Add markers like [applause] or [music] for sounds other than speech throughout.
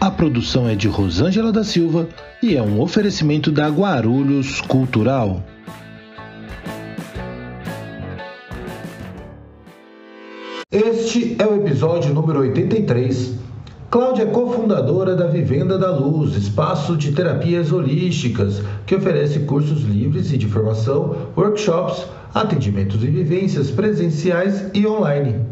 A produção é de Rosângela da Silva e é um oferecimento da Guarulhos Cultural. Este é o episódio número 83. Cláudia é cofundadora da Vivenda da Luz, espaço de terapias holísticas que oferece cursos livres e de formação, workshops, atendimentos e vivências presenciais e online.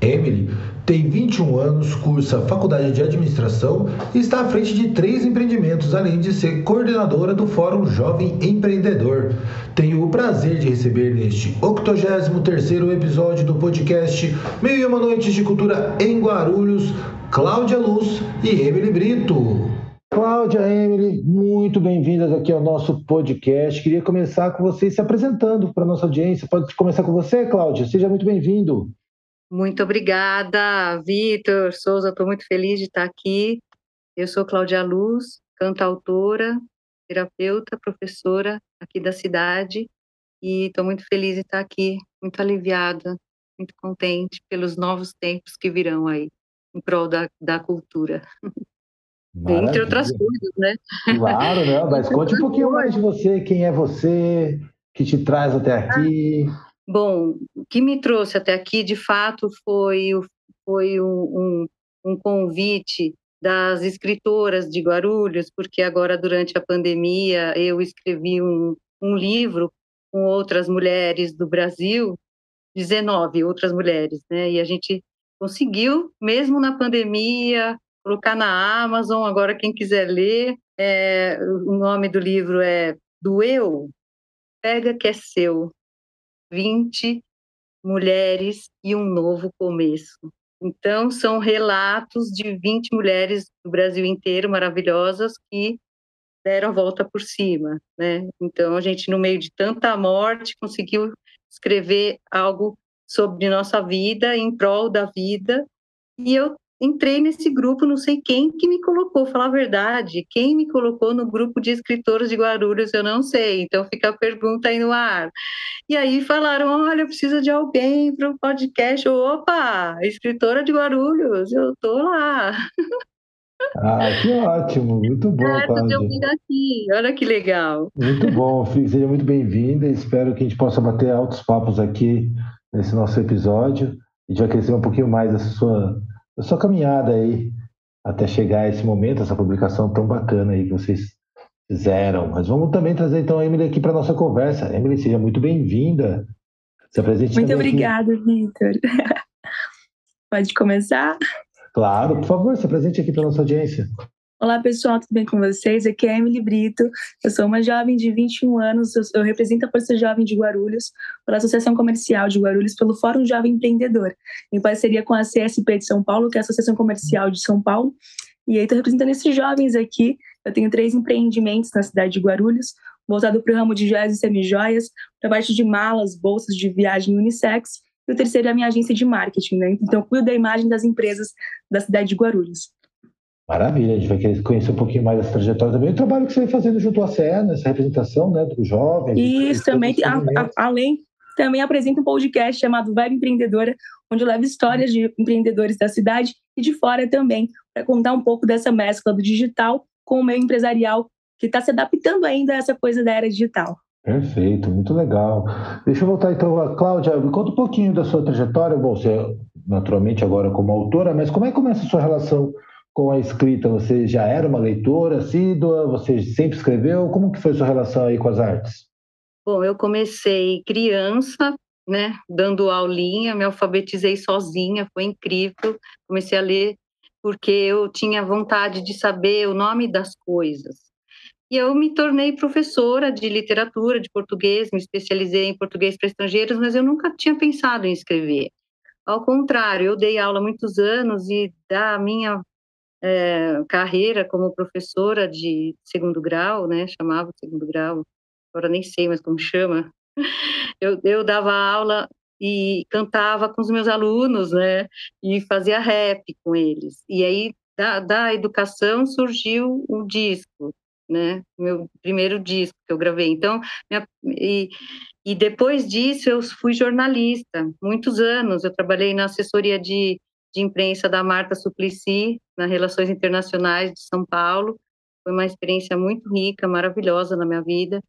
Emily tem 21 anos, cursa Faculdade de Administração e está à frente de três empreendimentos, além de ser coordenadora do Fórum Jovem Empreendedor. Tenho o prazer de receber neste 83º episódio do podcast Meio e Uma Noites de Cultura em Guarulhos, Cláudia Luz e Emily Brito. Cláudia, Emily, muito bem-vindas aqui ao nosso podcast. Queria começar com vocês se apresentando para a nossa audiência. Pode começar com você, Cláudia? Seja muito bem-vindo. Muito obrigada, Vitor Souza. Estou muito feliz de estar aqui. Eu sou Cláudia Luz, cantautora, terapeuta, professora aqui da cidade e estou muito feliz de estar aqui, muito aliviada, muito contente pelos novos tempos que virão aí em prol da, da cultura. [laughs] Maravilha. Entre outras coisas, né? Claro, né? Mas conte um pouquinho mais de você, quem é você, que te traz até aqui. Bom, o que me trouxe até aqui, de fato, foi, foi um, um, convite das escritoras de Guarulhos, porque agora, durante a pandemia, eu escrevi um, um livro com outras mulheres do Brasil, 19 outras mulheres, né? E a gente conseguiu, mesmo na pandemia, colocar na Amazon. Agora, quem quiser ler, é, o nome do livro é Do Eu, Pega que é Seu, 20 mulheres e um novo começo. Então, são relatos de 20 mulheres do Brasil inteiro maravilhosas que deram a volta por cima, né? Então, a gente, no meio de tanta morte, conseguiu escrever algo sobre nossa vida, em prol da vida. E eu entrei nesse grupo, não sei quem que me colocou, falar a verdade, quem me colocou no grupo de escritores de Guarulhos, eu não sei, então fica a pergunta aí no ar. E aí falaram, olha, precisa de alguém para o podcast, opa, escritora de Guarulhos, eu tô lá. Ah, que ótimo, muito bom, aqui, olha que legal. Muito bom, seja muito bem-vinda, espero que a gente possa bater altos papos aqui nesse nosso episódio, a gente vai crescer um pouquinho mais essa sua sua caminhada aí até chegar a esse momento, essa publicação tão bacana aí que vocês fizeram. Mas vamos também trazer então a Emily aqui para nossa conversa. Emily, seja muito bem-vinda. Se apresente Muito obrigada, Vitor. [laughs] Pode começar? Claro, por favor, se apresente aqui para nossa audiência. Olá pessoal, tudo bem com vocês? Aqui é Emily Brito, eu sou uma jovem de 21 anos, eu, represento a Força Jovem de Guarulhos pela Associação Comercial de Guarulhos pelo Fórum Jovem Empreendedor, em parceria com a CSP de São Paulo, que é a Associação Comercial de São Paulo. E aí estou representando esses jovens aqui, eu tenho três empreendimentos na cidade de Guarulhos, voltado para o ramo de joias e semijoias, para parte de malas, bolsas de viagem unissex, e o terceiro é a minha agência de marketing, né? Então, cuido da imagem das empresas da cidade de Guarulhos. Maravilha, a gente vai querer conhecer um pouquinho mais dessa trajetória também. O trabalho que você vem fazendo junto à CE, nessa representação né, dos jovens. Isso, também, a, a, além, também apresenta um podcast chamado Vibe Empreendedora, onde eu levo histórias de empreendedores da cidade e de fora também, para contar um pouco dessa mescla do digital com o meio empresarial, que está se adaptando ainda a essa coisa da era digital. Perfeito, muito legal. Deixa eu voltar então a Cláudia, me conta um pouquinho da sua trajetória. Bom, você naturalmente agora como autora, mas como é que começa a sua relação com a escrita? Você já era uma leitora assídua? Você sempre escreveu? Como que foi sua relação aí com as artes? Bom, eu comecei criança, né, dando aulinha, me alfabetizei sozinha, foi incrível. Comecei a ler porque eu tinha vontade de saber o nome das coisas. E eu me tornei professora de literatura, de português, me especializei em português para estrangeiros, mas eu nunca tinha pensado em escrever. Ao contrário, eu dei aula há muitos anos e da minha é, carreira como professora de segundo grau, né? Chamava segundo grau, agora nem sei mais como [laughs] chama. Eu, eu dava aula e cantava com os meus alunos, né? E fazia rap com eles. E aí da, da educação surgiu um disco, né? Meu primeiro disco que eu gravei. Então, minha, e, e depois disso eu fui jornalista, muitos anos. Eu trabalhei na assessoria de, de imprensa da Marta Suplicy, na Relações Internacionais de São Paulo. Foi uma experiência muito rica, maravilhosa na minha vida.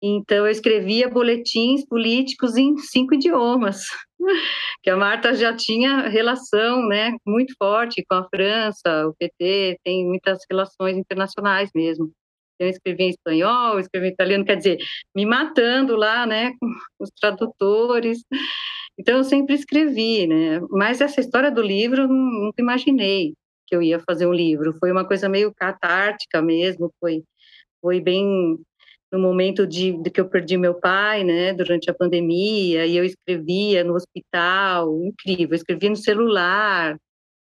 Então, eu escrevia boletins políticos em cinco idiomas, [laughs] que a Marta já tinha relação né, muito forte com a França, o PT tem muitas relações internacionais mesmo. Eu escrevi em espanhol, escrevi em italiano, quer dizer, me matando lá, né, com os tradutores. Então, eu sempre escrevi, né, mas essa história do livro, nunca imaginei que eu ia fazer um livro. Foi uma coisa meio catártica mesmo, foi, foi bem no momento de, de, que eu perdi meu pai, né, durante a pandemia, e eu escrevia no hospital, incrível, escrevia no celular,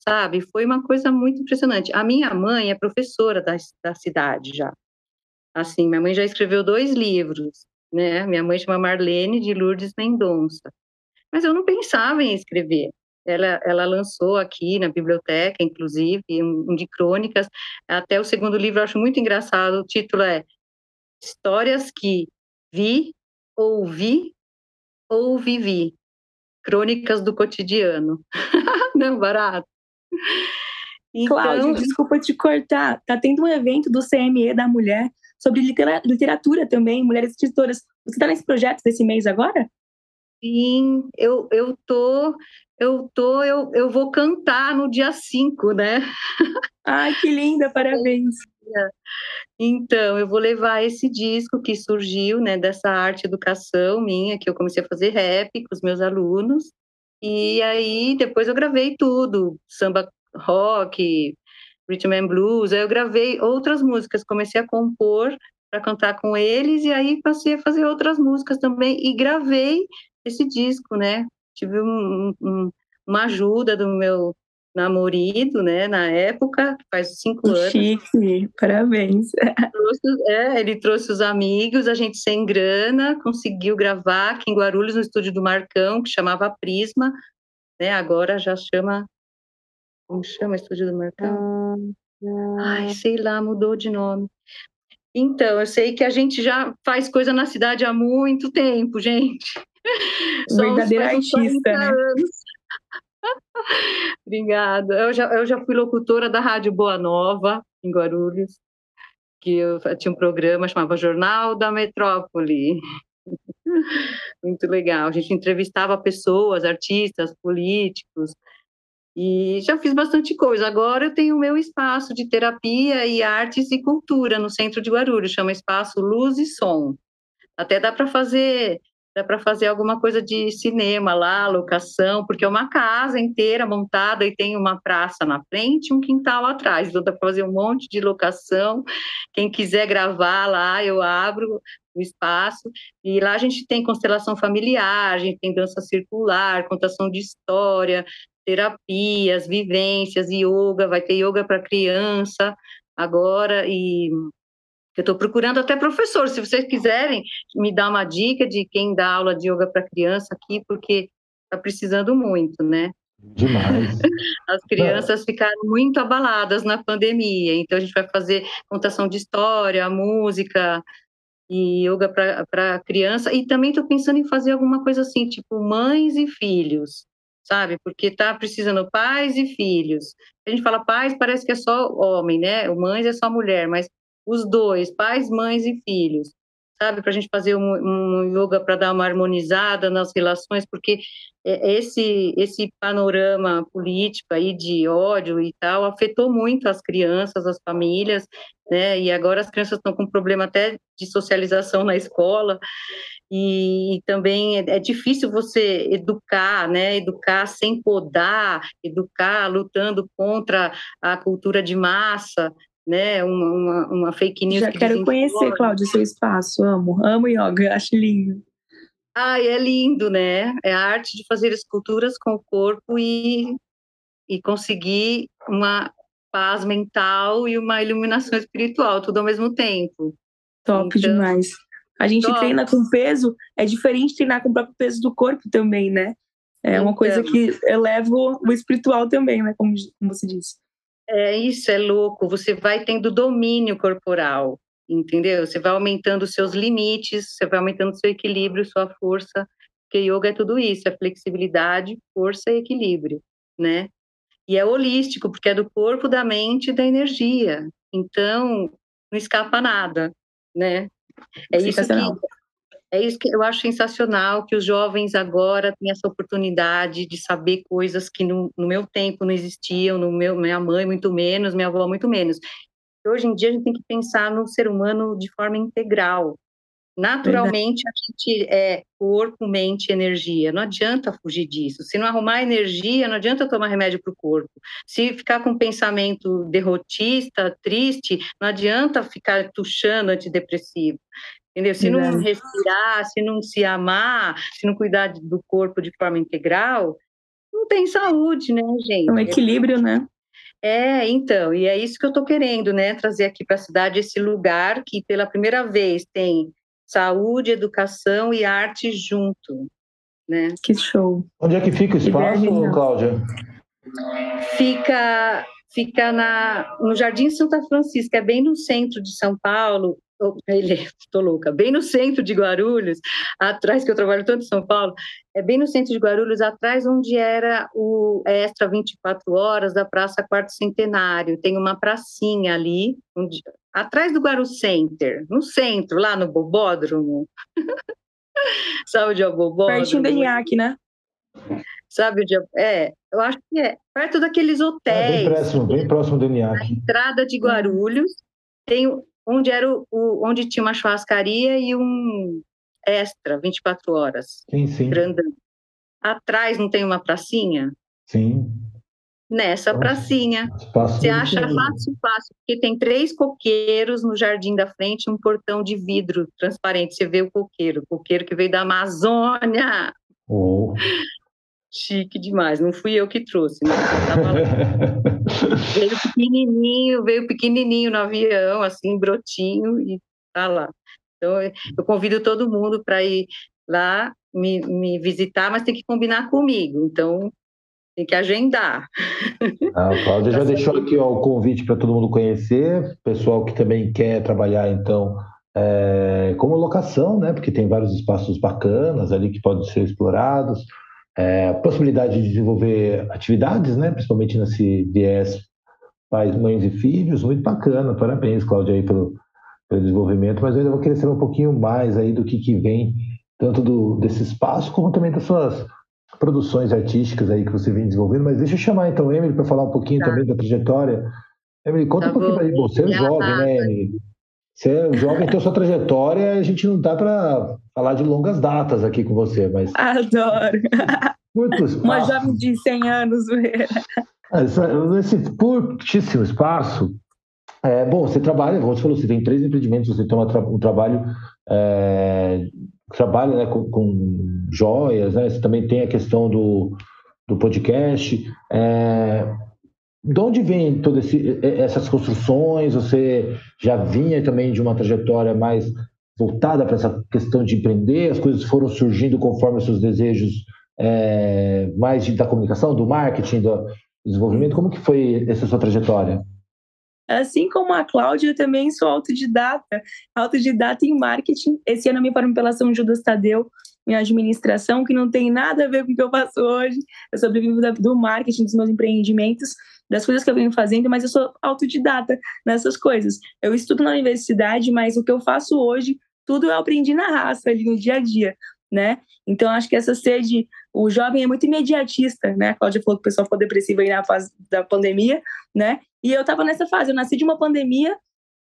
sabe? Foi uma coisa muito impressionante. A minha mãe é professora da, da cidade já. Assim, minha mãe já escreveu dois livros, né? Minha mãe chama Marlene de Lourdes Mendonça. Mas eu não pensava em escrever. Ela, ela lançou aqui na biblioteca, inclusive, um, um de crônicas. Até o segundo livro eu acho muito engraçado. O título é Histórias que vi, ouvi ou vivi. Crônicas do cotidiano. [laughs] Não, barato. Então... Cláudia, desculpa te cortar. Tá tendo um evento do CME da Mulher sobre literatura também, mulheres escritoras. Você está nesse projeto desse mês agora? Sim, eu, eu tô, eu tô, eu, eu vou cantar no dia 5, né? Ai, que linda, [laughs] parabéns. Então, eu vou levar esse disco que surgiu, né, dessa arte educação minha, que eu comecei a fazer rap com os meus alunos, e aí depois eu gravei tudo, samba rock, rhythm and blues, aí eu gravei outras músicas, comecei a compor para cantar com eles, e aí passei a fazer outras músicas também, e gravei esse disco, né, tive um, um, uma ajuda do meu namorado, né, na época, faz cinco anos. Chique, parabéns. [laughs] Trouxe, é, ele trouxe os amigos, a gente sem grana, conseguiu gravar aqui em Guarulhos, no estúdio do Marcão, que chamava Prisma, né, agora já chama, como chama o estúdio do Marcão? Ai, sei lá, mudou de nome. Então, eu sei que a gente já faz coisa na cidade há muito tempo, gente. [laughs] Verdadeira artista, né? [laughs] Obrigada. Eu já, eu já fui locutora da Rádio Boa Nova, em Guarulhos, que eu tinha um programa chamava Jornal da Metrópole. [laughs] Muito legal. A gente entrevistava pessoas, artistas, políticos, e já fiz bastante coisa. Agora eu tenho o meu espaço de terapia e artes e cultura no centro de Guarulhos, chama Espaço Luz e Som. Até dá para fazer dá para fazer alguma coisa de cinema lá, locação, porque é uma casa inteira montada e tem uma praça na frente e um quintal atrás, então dá para fazer um monte de locação. Quem quiser gravar lá, eu abro o espaço. E lá a gente tem constelação familiar, a gente tem dança circular, contação de história, terapias, vivências, yoga, vai ter yoga para criança agora e eu estou procurando até professor, se vocês quiserem me dar uma dica de quem dá aula de yoga para criança aqui, porque está precisando muito, né? Demais. [laughs] As crianças ficaram muito abaladas na pandemia, então a gente vai fazer contação de história, música e yoga para criança, e também estou pensando em fazer alguma coisa assim, tipo mães e filhos, sabe? Porque está precisando pais e filhos. A gente fala pais, parece que é só homem, né? O mães é só mulher, mas os dois, pais, mães e filhos, sabe? Para a gente fazer um, um yoga para dar uma harmonizada nas relações, porque é, esse esse panorama político aí de ódio e tal afetou muito as crianças, as famílias, né? E agora as crianças estão com problema até de socialização na escola e também é, é, difícil você educar, né? Educar sem podar, educar lutando contra a cultura de massa, né, uma, uma, uma fake news. Já que quero conhecer, Cláudia, seu espaço. Amo, amo yoga, [laughs] acho lindo. Ai, é lindo, né? É a arte de fazer esculturas com o corpo e, e conseguir uma paz mental e uma iluminação espiritual, tudo ao mesmo tempo. Top então, demais. A gente top. treina com peso, é diferente treinar com o próprio peso do corpo também, né? É uma então, coisa que eleva o espiritual também, né? Como, como você disse. É isso, é louco. Você vai tendo domínio corporal, entendeu? Você vai aumentando seus limites, você vai aumentando seu equilíbrio, sua força. Porque yoga é tudo isso, é flexibilidade, força e equilíbrio, né? E é holístico, porque é do corpo, da mente e da energia. Então, não escapa nada, né? É isso que é isso que eu acho sensacional que os jovens agora têm essa oportunidade de saber coisas que no, no meu tempo não existiam, no meu minha mãe muito menos, minha avó muito menos. Hoje em dia a gente tem que pensar no ser humano de forma integral. Naturalmente a gente é corpo, mente, energia. Não adianta fugir disso. Se não arrumar energia, não adianta tomar remédio para o corpo. Se ficar com um pensamento derrotista, triste, não adianta ficar tuchando antidepressivo. Entendeu? Se não respirar, se não se amar, se não cuidar do corpo de forma integral, não tem saúde, né, gente? É um equilíbrio, né? É, então, e é isso que eu estou querendo, né? Trazer aqui para a cidade esse lugar que pela primeira vez tem saúde, educação e arte junto, né? Que show. Onde é que fica o espaço, Cláudia? Fica fica na, no Jardim Santa Francisca, é bem no centro de São Paulo, ele, estou louca, bem no centro de Guarulhos, atrás que eu trabalho tanto em São Paulo, é bem no centro de Guarulhos, atrás onde era o Extra 24 Horas da Praça Quarto Centenário. Tem uma pracinha ali, onde, atrás do Guaru Center, no centro, lá no Bobódromo. [laughs] Sabe onde é o Bobódromo? Pertinho da IAC, né? Sabe onde é? é? Eu acho que é perto daqueles hotéis. É bem próximo, bem próximo do IAC. Na entrada de Guarulhos tem onde era o, o, onde tinha uma churrascaria e um extra 24 horas. Sim, sim. Grandão. Atrás não tem uma pracinha? Sim. Nessa pracinha. Você acha fácil, fácil, porque tem três coqueiros no jardim da frente, um portão de vidro transparente. Você vê o coqueiro, o coqueiro que veio da Amazônia. Oh. Chique demais, não fui eu que trouxe, né? [laughs] veio pequenininho, veio pequenininho no avião, assim, brotinho, e tá lá. Então, eu convido todo mundo para ir lá me, me visitar, mas tem que combinar comigo, então tem que agendar. Ah, a Cláudia já deixou aqui ó, o convite para todo mundo conhecer, pessoal que também quer trabalhar, então, é, como locação, né? Porque tem vários espaços bacanas ali que podem ser explorados é, possibilidade de desenvolver atividades, né, principalmente nesse viés pais, mães e filhos, muito bacana, parabéns, Cláudia, aí pelo, pelo desenvolvimento, mas eu ainda vou querer saber um pouquinho mais aí do que, que vem, tanto do, desse espaço, como também das suas produções artísticas aí que você vem desenvolvendo, mas deixa eu chamar então Emily para falar um pouquinho tá. também da trajetória. Emily, conta tá um pouquinho para mim, você é jovem, né, Emily? Você é jovem, tem sua trajetória, a gente não dá para falar de longas datas aqui com você, mas. Adoro! Muito espaço. Uma jovem de 100 anos. Nesse curtíssimo espaço, é, bom, você trabalha, você falou, você tem três empreendimentos, você tem um trabalho, é, trabalha né, com, com, joias, né? Você também tem a questão do, do podcast. É, de onde vem todas essas construções? Você já vinha também de uma trajetória mais voltada para essa questão de empreender? As coisas foram surgindo conforme os seus desejos é, mais da comunicação, do marketing, do desenvolvimento? Como que foi essa sua trajetória? Assim como a Cláudia, eu também sou autodidata, autodidata em marketing. Esse ano eu me formei pela São Judas Tadeu em administração, que não tem nada a ver com o que eu faço hoje. Eu sobrevivo do marketing dos meus empreendimentos, das coisas que eu venho fazendo, mas eu sou autodidata nessas coisas. Eu estudo na universidade, mas o que eu faço hoje, tudo eu aprendi na raça, ali no dia a dia, né? Então, acho que essa sede, o jovem é muito imediatista, né? A Cláudia falou que o pessoal ficou depressivo aí na fase da pandemia, né? E eu estava nessa fase, eu nasci de uma pandemia,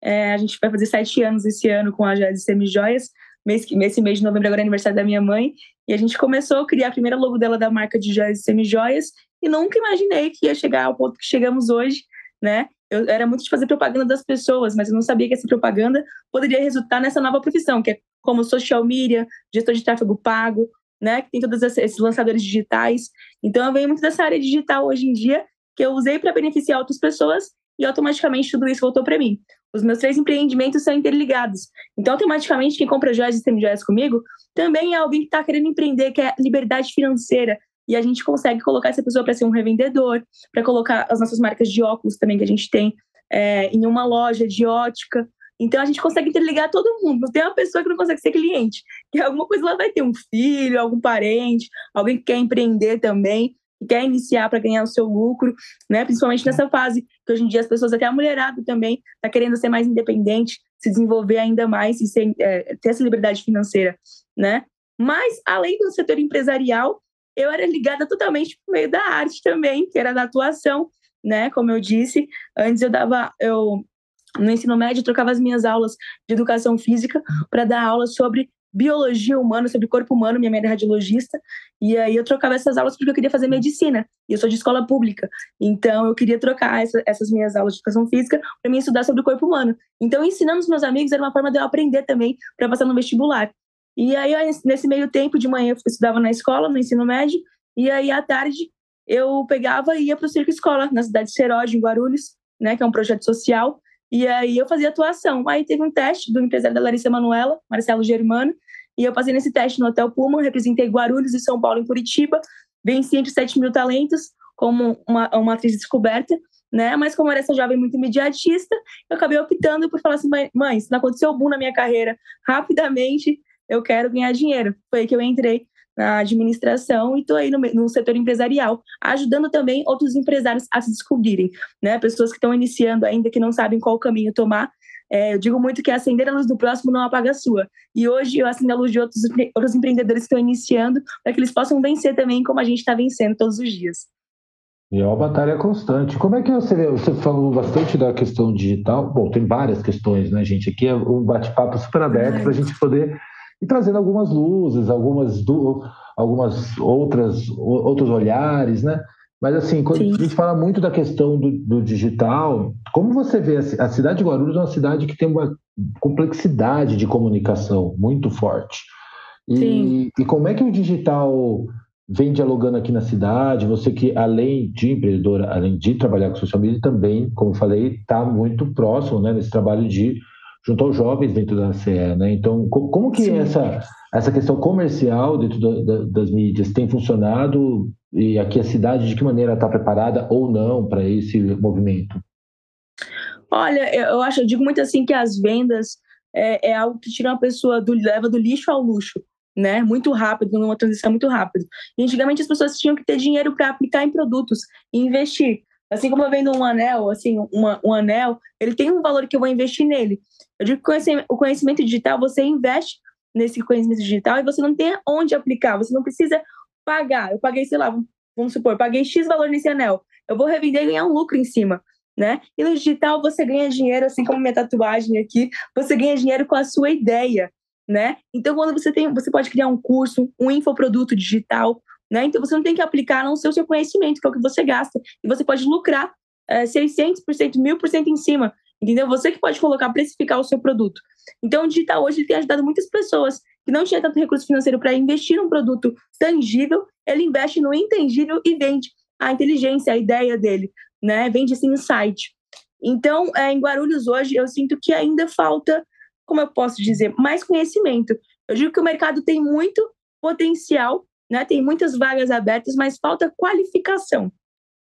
é, a gente vai fazer sete anos esse ano com a Joias e Joias, mês, esse mês de novembro agora é aniversário da minha mãe, e a gente começou a criar a primeira logo dela da marca de e semijoias, e nunca imaginei que ia chegar ao ponto que chegamos hoje, né? Eu era muito de fazer propaganda das pessoas, mas eu não sabia que essa propaganda poderia resultar nessa nova profissão, que é como social media, gestor de tráfego pago, né? Que tem todos esses lançadores digitais. Então eu venho muito dessa área digital hoje em dia, que eu usei para beneficiar outras pessoas e automaticamente tudo isso voltou para mim. Os meus três empreendimentos são interligados. Então, automaticamente, quem compra joias e semi-joias comigo também é alguém que está querendo empreender, que é liberdade financeira. E a gente consegue colocar essa pessoa para ser um revendedor, para colocar as nossas marcas de óculos também que a gente tem é, em uma loja de ótica. Então a gente consegue interligar todo mundo. Não tem uma pessoa que não consegue ser cliente. [laughs] Que alguma coisa ela vai ter um filho, algum parente, alguém que quer empreender também, que quer iniciar para ganhar o seu lucro, né? Principalmente nessa fase que hoje em dia as pessoas, até a mulherada também, está querendo ser mais independente, se desenvolver ainda mais e ser, é, ter essa liberdade financeira, né? Mas além do setor empresarial, eu era ligada totalmente por meio da arte também, que era da atuação, né? Como eu disse, antes eu dava, eu no ensino médio, trocava as minhas aulas de educação física para dar aula sobre biologia humana, sobre corpo humano, minha mãe era radiologista, e aí eu trocava essas aulas porque eu queria fazer medicina, e eu sou de escola pública, então eu queria trocar essa, essas minhas aulas de educação física para mim estudar sobre o corpo humano. Então, ensinando os meus amigos era uma forma de eu aprender também para passar no vestibular. E aí, nesse meio tempo, de manhã eu estudava na escola, no ensino médio, e aí à tarde eu pegava e ia para o Circo Escola, na cidade de Seródio, em Guarulhos, né, que é um projeto social, e aí eu fazia atuação. Aí teve um teste do empresário da Larissa Manuela, Marcelo Germano, e eu passei nesse teste no Hotel Puma, representei Guarulhos e São Paulo em Curitiba, venci entre 7 mil talentos como uma, uma atriz descoberta, né? Mas como era essa jovem muito imediatista, eu acabei optando por falar assim, mãe, se não aconteceu boom na minha carreira rapidamente, eu quero ganhar dinheiro. Foi que eu entrei na administração e estou aí no, no, setor empresarial, ajudando também outros empresários a se descobrirem, né? Pessoas que estão iniciando ainda, que não sabem qual caminho tomar. É, eu digo muito que acender a luz do próximo não apaga a sua. E hoje eu acendo a luz de outros, outros empreendedores que estão iniciando, para que eles possam vencer também, como a gente está vencendo todos os dias. E é uma batalha constante. Como é que você vê? Você falou bastante da questão digital. Bom, tem várias questões, né, gente? Aqui é um bate-papo super aberto para a gente poder e trazendo algumas luzes, algumas, algumas outras outros olhares, né? Mas assim, quando Sim. a gente fala muito da questão do, do, digital, como você vê a cidade de Guarulhos é uma cidade que tem uma complexidade de comunicação muito forte. E, e como é que o digital vem dialogando aqui na cidade? Você que além de empreendedora, além de trabalhar com social media, também, como falei, está muito próximo, né, nesse trabalho de junto aos jovens dentro da CE, né? Então, como que essa, essa questão comercial dentro da, das mídias tem funcionado e aqui a cidade de que maneira está preparada ou não para esse movimento? Olha, eu acho, eu digo muito assim que as vendas é, é algo que tira uma pessoa do leva do lixo ao luxo, né? Muito rápido, numa transição muito rápida. Antigamente as pessoas tinham que ter dinheiro para aplicar em produtos e investir. Assim como eu vendo um anel, assim, uma, um anel, ele tem um valor que eu vou investir nele. Eu digo que o conhecimento digital, você investe nesse conhecimento digital e você não tem onde aplicar, você não precisa pagar. Eu paguei, sei lá, vamos supor, paguei X valor nesse anel. Eu vou revender e ganhar um lucro em cima, né? E no digital você ganha dinheiro, assim como minha tatuagem aqui, você ganha dinheiro com a sua ideia, né? Então quando você tem, você pode criar um curso, um infoproduto digital, né? Então você não tem que aplicar não ser o seu conhecimento, que é o que você gasta, e você pode lucrar é, 600%, 1000% em cima, entendeu? Você que pode colocar, precificar o seu produto. Então o digital hoje tem ajudado muitas pessoas que não tinham tanto recurso financeiro para investir num produto tangível, ele investe no intangível e vende a inteligência, a ideia dele, né? Vende esse insight. Então, é, em Guarulhos hoje, eu sinto que ainda falta, como eu posso dizer, mais conhecimento. Eu digo que o mercado tem muito potencial né? Tem muitas vagas abertas, mas falta qualificação.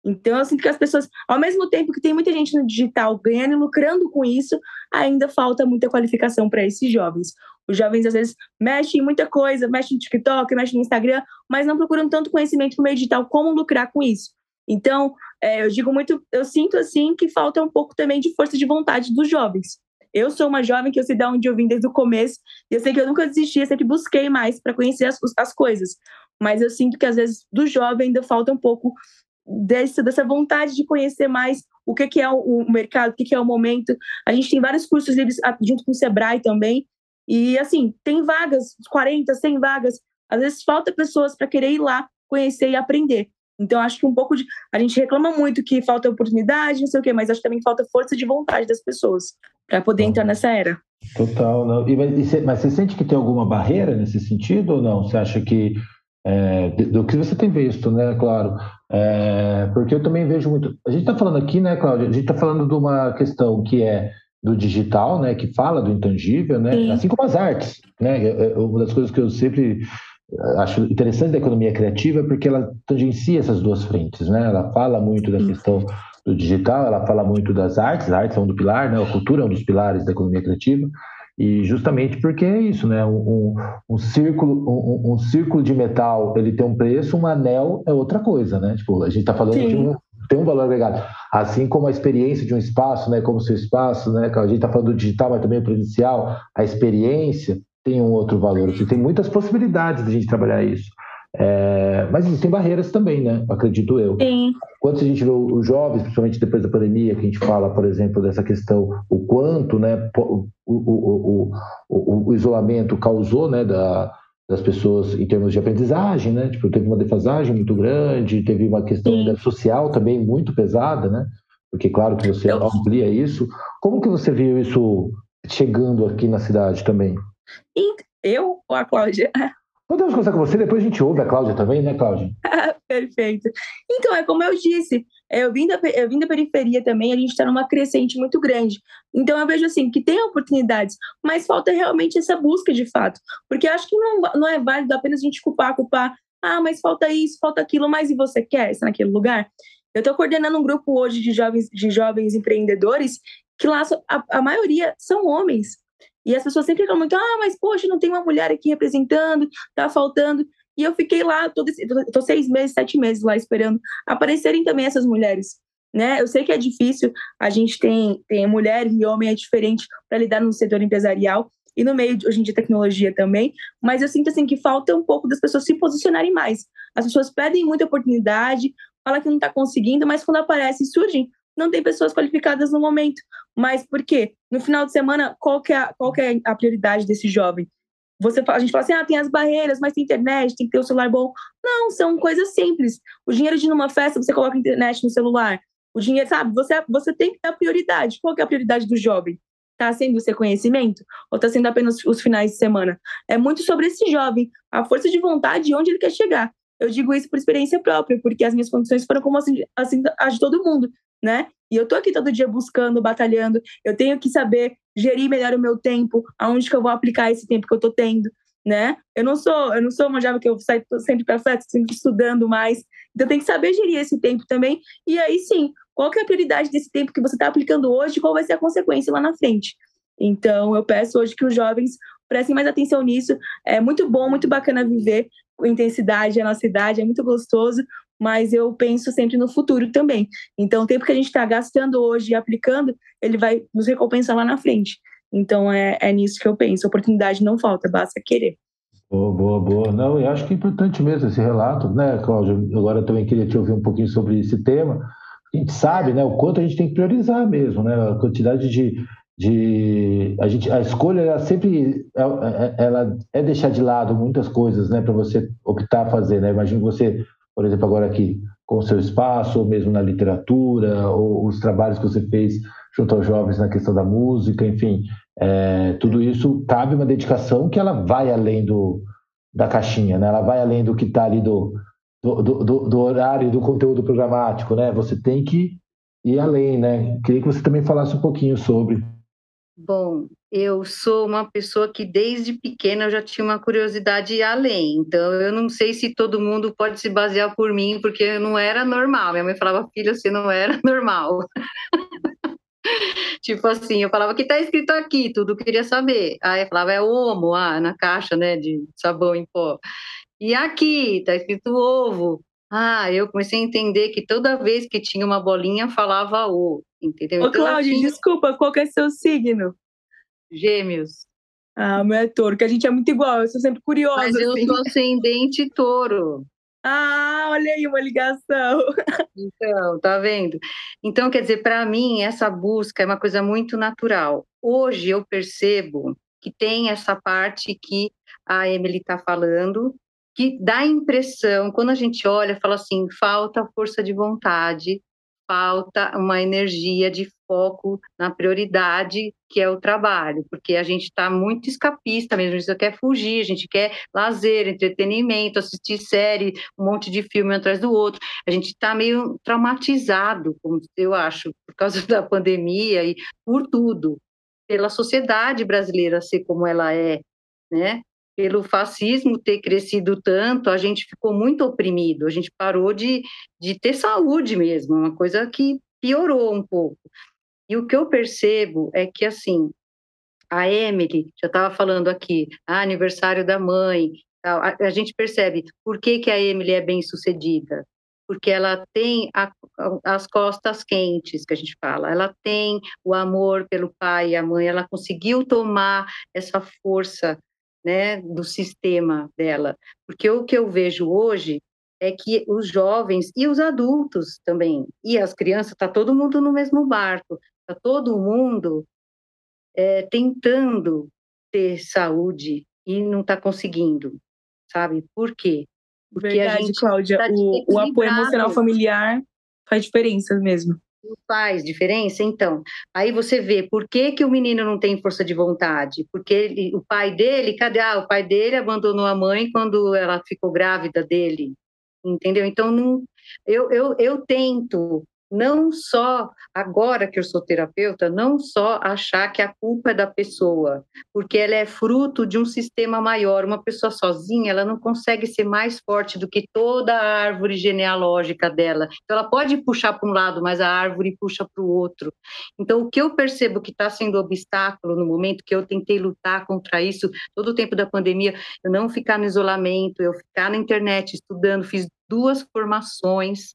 Então, eu sinto que as pessoas, ao mesmo tempo que tem muita gente no digital ganhando e lucrando com isso, ainda falta muita qualificação para esses jovens. Os jovens, às vezes, mexem em muita coisa, mexem no TikTok, mexem no Instagram, mas não procuram tanto conhecimento no meio digital como lucrar com isso. Então, é, eu digo muito, eu sinto assim que falta um pouco também de força de vontade dos jovens. Eu sou uma jovem que eu sei de onde eu vim desde o começo, e eu sei que eu nunca desisti, eu sempre busquei mais para conhecer as, as coisas. Mas eu sinto que às vezes do jovem ainda falta um pouco desse, dessa vontade de conhecer mais o que, que é o, mercado, o que, que é o momento. A gente tem vários cursos livres junto com o Sebrae também. E assim, tem vagas, 40, 100 vagas. Às vezes falta pessoas para querer ir lá conhecer e aprender. Então, acho que um pouco de. A gente reclama muito que falta oportunidade, não sei o quê, mas acho que também falta força de vontade das pessoas para poder entrar nessa era. Total. Não. E, mas você sente que tem alguma barreira nesse sentido ou não? Você acha que é, do que você tem visto, né, claro. É, porque eu também vejo muito. A gente está falando aqui, né, Cláudia? A gente está falando de uma questão que é do digital, né, que fala do intangível, né, Sim. assim como as artes, né. É, é, uma das coisas que eu sempre acho interessante da economia criativa é porque ela tangencia essas duas frentes, né? Ela fala muito da questão do digital, ela fala muito das artes, as artes são um do pilar, né? A cultura é um dos pilares da economia criativa. E justamente porque é isso, né? Um, um, círculo, um, um, círculo de metal ele tem um preço, um anel é outra coisa, né? Tipo, a gente está falando Sim. de um tem um valor agregado, assim como a experiência de um espaço, né? Como o seu espaço, né? A gente está falando do digital, mas também o presencial, a experiência tem um outro valor. Assim, tem muitas possibilidades de a gente trabalhar isso. É, mas existem barreiras também, né? Acredito eu. Sim. Quando a gente vê os jovens, principalmente depois da pandemia, que a gente fala, por exemplo, dessa questão, o quanto né, o, o, o, o isolamento causou né, da, das pessoas em termos de aprendizagem, né? Tipo, teve uma defasagem muito grande, teve uma questão social também muito pesada, né? Porque, claro, que você amplia isso. Como que você viu isso chegando aqui na cidade também? Eu a Cláudia? Podemos conversar com você, depois a gente ouve a Cláudia também, né, Cláudia? [laughs] Perfeito. Então, é como eu disse, eu vim, da, eu vim da periferia também, a gente está numa crescente muito grande. Então, eu vejo assim, que tem oportunidades, mas falta realmente essa busca de fato. Porque acho que não, não é válido apenas a gente culpar, culpar, ah, mas falta isso, falta aquilo, mas e você quer estar naquele lugar? Eu estou coordenando um grupo hoje de jovens, de jovens empreendedores que lá a, a maioria são homens. E as pessoas sempre ficam muito, ah, mas poxa, não tem uma mulher aqui representando, tá faltando. E eu fiquei lá, todo esse, tô seis meses, sete meses lá esperando aparecerem também essas mulheres. Né? Eu sei que é difícil, a gente tem, tem mulher e homem é diferente para lidar no setor empresarial e no meio de, hoje em dia tecnologia também, mas eu sinto assim que falta um pouco das pessoas se posicionarem mais. As pessoas pedem muita oportunidade, falam que não está conseguindo, mas quando aparecem, surgem, não tem pessoas qualificadas no momento. Mas por quê? No final de semana, qual que é a, qual que é a prioridade desse jovem? Você, a gente fala assim, ah, tem as barreiras, mas tem internet, tem que ter o um celular bom. Não, são coisas simples. O dinheiro de ir numa festa, você coloca a internet no celular. O dinheiro, sabe, você, você tem que dar prioridade. Qual que é a prioridade do jovem? Está sendo o seu conhecimento ou está sendo apenas os finais de semana? É muito sobre esse jovem, a força de vontade e onde ele quer chegar. Eu digo isso por experiência própria, porque as minhas condições foram como assim, assim as de todo mundo né? E eu tô aqui todo dia buscando, batalhando. Eu tenho que saber gerir melhor o meu tempo, aonde que eu vou aplicar esse tempo que eu tô tendo, né? Eu não sou, eu não sou uma jovem que eu saio sempre para festa, sempre estudando mais. Então tem que saber gerir esse tempo também. E aí sim, qual que é a prioridade desse tempo que você está aplicando hoje? Qual vai ser a consequência lá na frente? Então eu peço hoje que os jovens prestem mais atenção nisso. É muito bom, muito bacana viver com intensidade a nossa idade, é muito gostoso, mas eu penso sempre no futuro também. Então, o tempo que a gente está gastando hoje e aplicando, ele vai nos recompensar lá na frente. Então, é, é nisso que eu penso. Oportunidade não falta, basta querer. Boa, boa, boa. Não, eu acho que é importante mesmo esse relato, né, Cláudio? Agora eu também queria te ouvir um pouquinho sobre esse tema. A gente sabe, né, o quanto a gente tem que priorizar mesmo, né? A quantidade de, de a gente a escolha ela sempre ela, ela é deixar de lado muitas coisas, né, para você optar fazer, né? Imagina você por exemplo, agora aqui com o seu espaço, ou mesmo na literatura, ou os trabalhos que você fez junto aos jovens na questão da música, enfim, é, tudo isso cabe uma dedicação que ela vai além do, da caixinha, né? ela vai além do que está ali do, do, do, do horário, do conteúdo programático, né? Você tem que ir além, né? Queria que você também falasse um pouquinho sobre. Bom, eu sou uma pessoa que desde pequena eu já tinha uma curiosidade além. Então eu não sei se todo mundo pode se basear por mim, porque eu não era normal. Minha mãe falava, filha, você não era [laughs] normal. [laughs] tipo assim, eu falava, o que está escrito aqui? Tudo queria saber. Aí eu falava, é homo, ah, na caixa, né, de sabão em pó. E aqui, está escrito ovo. Ah, eu comecei a entender que toda vez que tinha uma bolinha, falava o, entendeu? Ô, então, Cláudia, assim, desculpa, qual que é seu signo? Gêmeos. Ah, meu é touro, que a gente é muito igual, eu sou sempre curiosa. Mas eu assim. sou ascendente touro. Ah, olha aí uma ligação. Então, tá vendo? Então, quer dizer, para mim, essa busca é uma coisa muito natural. Hoje eu percebo que tem essa parte que a Emily está falando, que dá a impressão, quando a gente olha, fala assim, falta força de vontade, falta uma energia de foco na prioridade que é o trabalho, porque a gente está muito escapista mesmo, a gente quer fugir, a gente quer lazer, entretenimento, assistir série, um monte de filme atrás do outro, a gente está meio traumatizado, eu acho, por causa [laughs] da pandemia e por tudo, pela sociedade brasileira ser como ela é, né? Pelo fascismo ter crescido tanto, a gente ficou muito oprimido, a gente parou de, de ter saúde mesmo, uma coisa que piorou um pouco. E o que eu percebo é que, assim, a Emily, já estava falando aqui, ah, aniversário da mãe, a, a, gente percebe por que, que a Emily é bem sucedida. Porque ela tem a, as costas quentes, que a gente fala, ela tem o amor pelo pai e a mãe, ela conseguiu tomar essa força né, do sistema dela. Porque o que eu vejo hoje é que os jovens e os adultos também, e as crianças, está todo mundo no mesmo barco, está todo mundo é, tentando ter saúde e não está conseguindo, sabe? Por quê? Porque Verdade, a gente Cláudia, tá o, o apoio emocional familiar faz diferença mesmo. Faz diferença, então. Aí você vê por que, que o menino não tem força de vontade. Porque ele, o pai dele, cadê? Ah, o pai dele abandonou a mãe quando ela ficou grávida dele entendeu? Então, não, eu, eu, eu tento não só agora que eu sou terapeuta, não só achar que a culpa é da pessoa, porque ela é fruto de um sistema maior. Uma pessoa sozinha, ela não consegue ser mais forte do que toda a árvore genealógica dela. Então, ela pode puxar para um lado, mas a árvore puxa para o outro. Então, o que eu percebo que está sendo obstáculo no momento que eu tentei lutar contra isso, todo o tempo da pandemia, eu não ficar no isolamento, eu ficar na internet estudando, fiz duas formações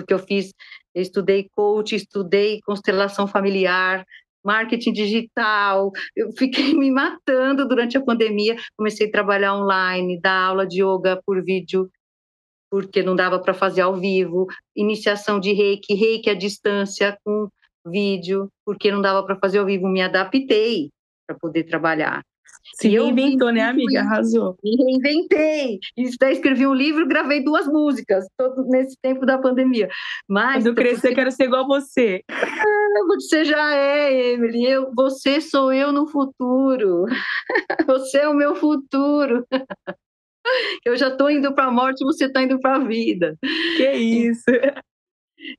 porque eu fiz, eu estudei coach, estudei constelação familiar, marketing digital, eu fiquei [laughs] me matando durante a pandemia, comecei a trabalhar online, dar aula de yoga por vídeo, porque não dava para fazer ao vivo, iniciação de reiki, reiki à distância com vídeo, porque não dava para fazer ao vivo, me adaptei para poder trabalar. Se e reinventou, né, amiga? Arrasou. Me reinventei. Isso daí escrevi um livro, gravei duas músicas, todo nesse tempo da pandemia. Mas quando crescer, você... quero ser igual a você. Ah, você já é, Emily. Eu, você sou eu no futuro. [laughs] Você é o meu futuro. [laughs] Eu já estou indo para a morte, você está indo para a vida. Que isso.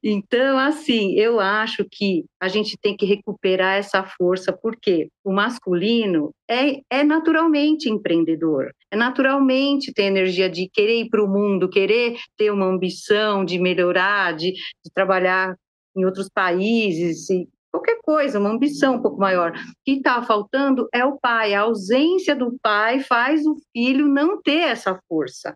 Então, assim, eu acho que a gente tem que recuperar essa força, porque o masculino é, é naturalmente empreendedor, é naturalmente ter energia de querer ir para o mundo, querer ter uma ambição de melhorar, de, de trabalhar em outros países, qualquer coisa, uma ambição um pouco maior. O que está faltando é o pai, a ausência do pai faz o filho não ter essa força.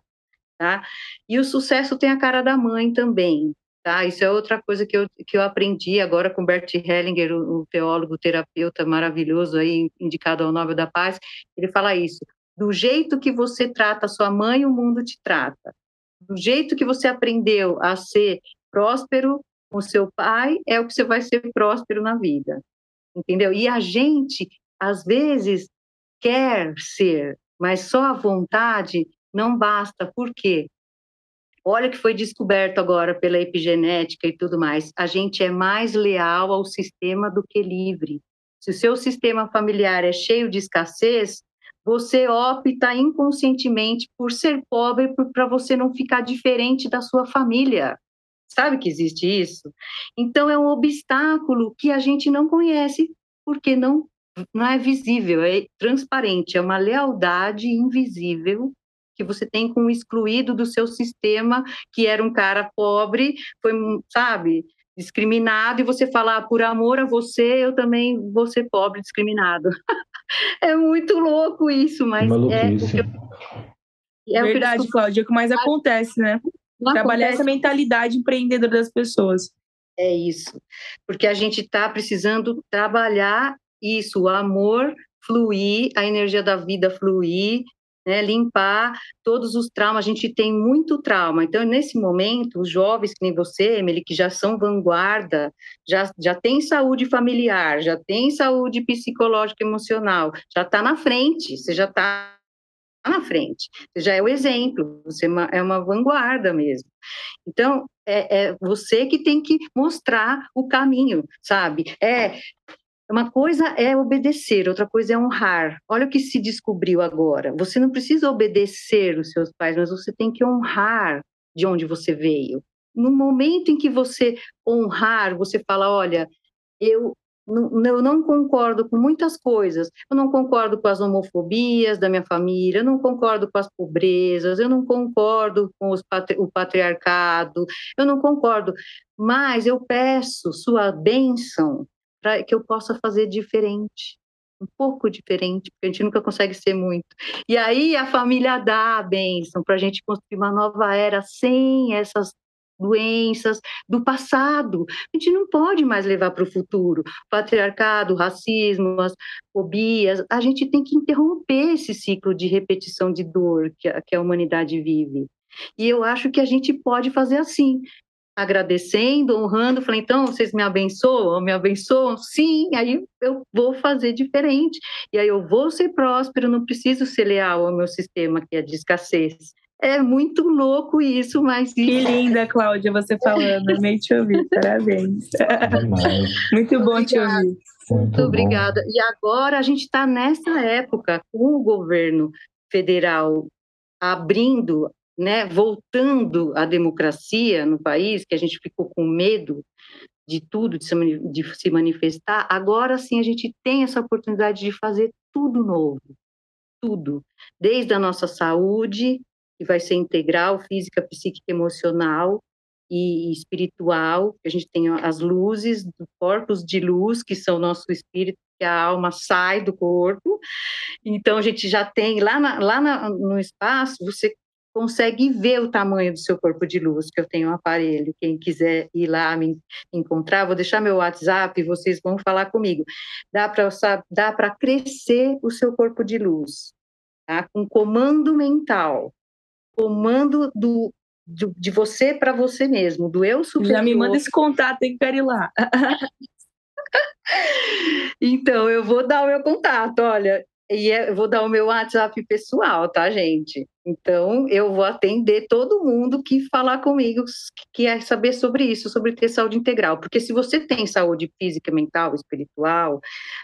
Tá? E o sucesso tem a cara da mãe também. Tá? Isso é outra coisa que eu, que eu aprendi agora com Bert Hellinger, o, o teólogo, terapeuta maravilhoso, aí, indicado ao Nobel da Paz. Ele fala isso: do jeito que você trata a sua mãe, o mundo te trata. Do jeito que você aprendeu a ser próspero com seu pai, é o que você vai ser próspero na vida. Entendeu? E a gente, às vezes, quer ser, mas só a vontade não basta. Por quê? Olha o que foi descoberto agora pela epigenética e tudo mais. A gente é mais leal ao sistema do que livre. Se o seu sistema familiar é cheio de escassez, você opta inconscientemente por ser pobre para você não ficar diferente da sua família. Sabe que existe isso? Então é um obstáculo que a gente não conhece porque não não é visível, é transparente, é uma lealdade invisível que você tem com o excluído do seu sistema, que era um cara pobre, foi, sabe, discriminado, e você falar, ah, por amor a você, eu também vou ser pobre, discriminado. [laughs] é muito louco isso, mas Maluquice. é, é verdade, Cláudia, é o que mais acontece, né? Não Trabalhar acontece. essa mentalidade empreendedora das pessoas. É isso, porque a gente está precisando trabalhar isso, o amor fluir, a energia da vida fluir, né, limpar todos os traumas. A gente tem muito trauma. Então, nesse momento, os jovens que nem você, Emily, que já são vanguarda, já, já tem saúde familiar, já tem saúde psicológica emocional, já está na frente, você já está na frente, você já é o exemplo, você é uma vanguarda mesmo. Então, é, é você que tem que mostrar o caminho, sabe? É uma coisa é obedecer, outra coisa é honrar. Olha o que se descobriu agora. Você não precisa obedecer os seus pais, mas você tem que honrar de onde você veio. No momento em que você honrar, você fala: olha, eu eu não concordo com muitas coisas. Eu não concordo com as homofobias da minha família, eu não concordo com as pobrezas, eu não concordo com patri o patriarcado, eu não concordo. Mas eu peço sua bênção para que eu possa fazer diferente, um pouco diferente, porque a gente nunca consegue ser muito. E aí a família dá a bênção para a gente construir uma nova era sem essas doenças do passado. A gente não pode mais levar para o futuro. Patriarcado, racismo, as fobias. A gente tem que interromper esse ciclo de repetição de dor que a, que a humanidade vive. E eu acho que a gente pode fazer assim agradecendo, honrando, falei, então vocês me abençoam, me abençoam? Sim, aí eu vou fazer diferente, e aí eu vou ser próspero, não preciso ser leal ao meu sistema que é de escassez. É muito louco isso, mas. Que linda, Cláudia, você falando. Amei te ouvir. [laughs] Parabéns. [laughs] muito bom te ouvir. Muito, muito obrigada. E agora a gente está nessa época com o governo federal abrindo né, voltando à democracia no país, que a gente ficou com medo de tudo, de se, de se manifestar, agora sim a gente tem essa oportunidade de fazer tudo novo, tudo, desde a nossa saúde, que vai ser integral, física, psíquica, emocional e espiritual, a gente tem as luzes, corpos de luz, que são nosso espírito, que a alma sai do corpo, então a gente já tem lá, na, lá na, no espaço, você consegue ver o tamanho do seu corpo de luz, que eu tenho um aparelho. Quem quiser ir lá me encontrar, vou deixar meu WhatsApp, vocês vão falar comigo. Dá para dá para crescer o seu corpo de luz, tá? Com comando mental, comando do de, de você para você mesmo, do eu superior. Já me manda esse contato, tem que ir lá. [laughs] então, eu vou dar o meu contato. Olha, e é, eu vou dar o meu WhatsApp pessoal, tá, gente? Então, eu vou atender todo mundo que falar comigo, que quer saber sobre isso, sobre ter saúde integral. Porque se você tem saúde física, mental, espiritual,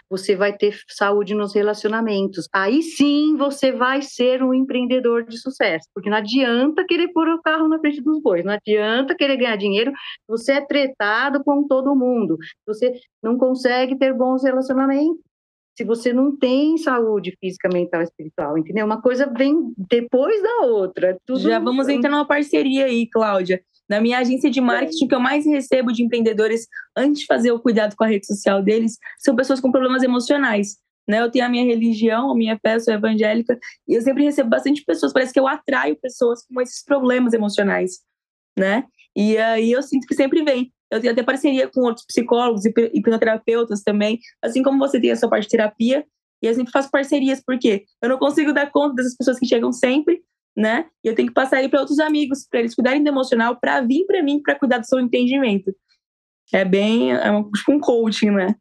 você vai ter saúde nos relacionamentos. Aí sim você vai ser um empreendedor de sucesso. Porque não adianta querer pôr o carro na frente dos bois, não adianta querer ganhar dinheiro. Você é tretado com todo mundo. Você não consegue ter bons relacionamentos se você não tem saúde física, mental e espiritual, entendeu? Uma coisa vem depois da outra. Tudo... Já vamos entrar numa parceria aí, Cláudia. Na minha agência de marketing, o que eu mais recebo de empreendedores antes de fazer o cuidado com a rede social deles são pessoas com problemas emocionais. Né? Eu tenho a minha religião, a minha fé, sou evangélica, e eu sempre recebo bastante pessoas. Parece que eu atraio pessoas com esses problemas emocionais, né? E aí eu sinto que sempre vem. Eu tenho até parceria com outros psicólogos e hipnoterapeutas também, assim como você tem a sua parte de terapia. E eu sempre faço parcerias, porque eu não consigo dar conta dessas pessoas que chegam sempre, né? E eu tenho que passar aí para outros amigos, para eles cuidarem do emocional, para vir para mim, para cuidar do seu entendimento. É bem, é um, tipo um coaching, né?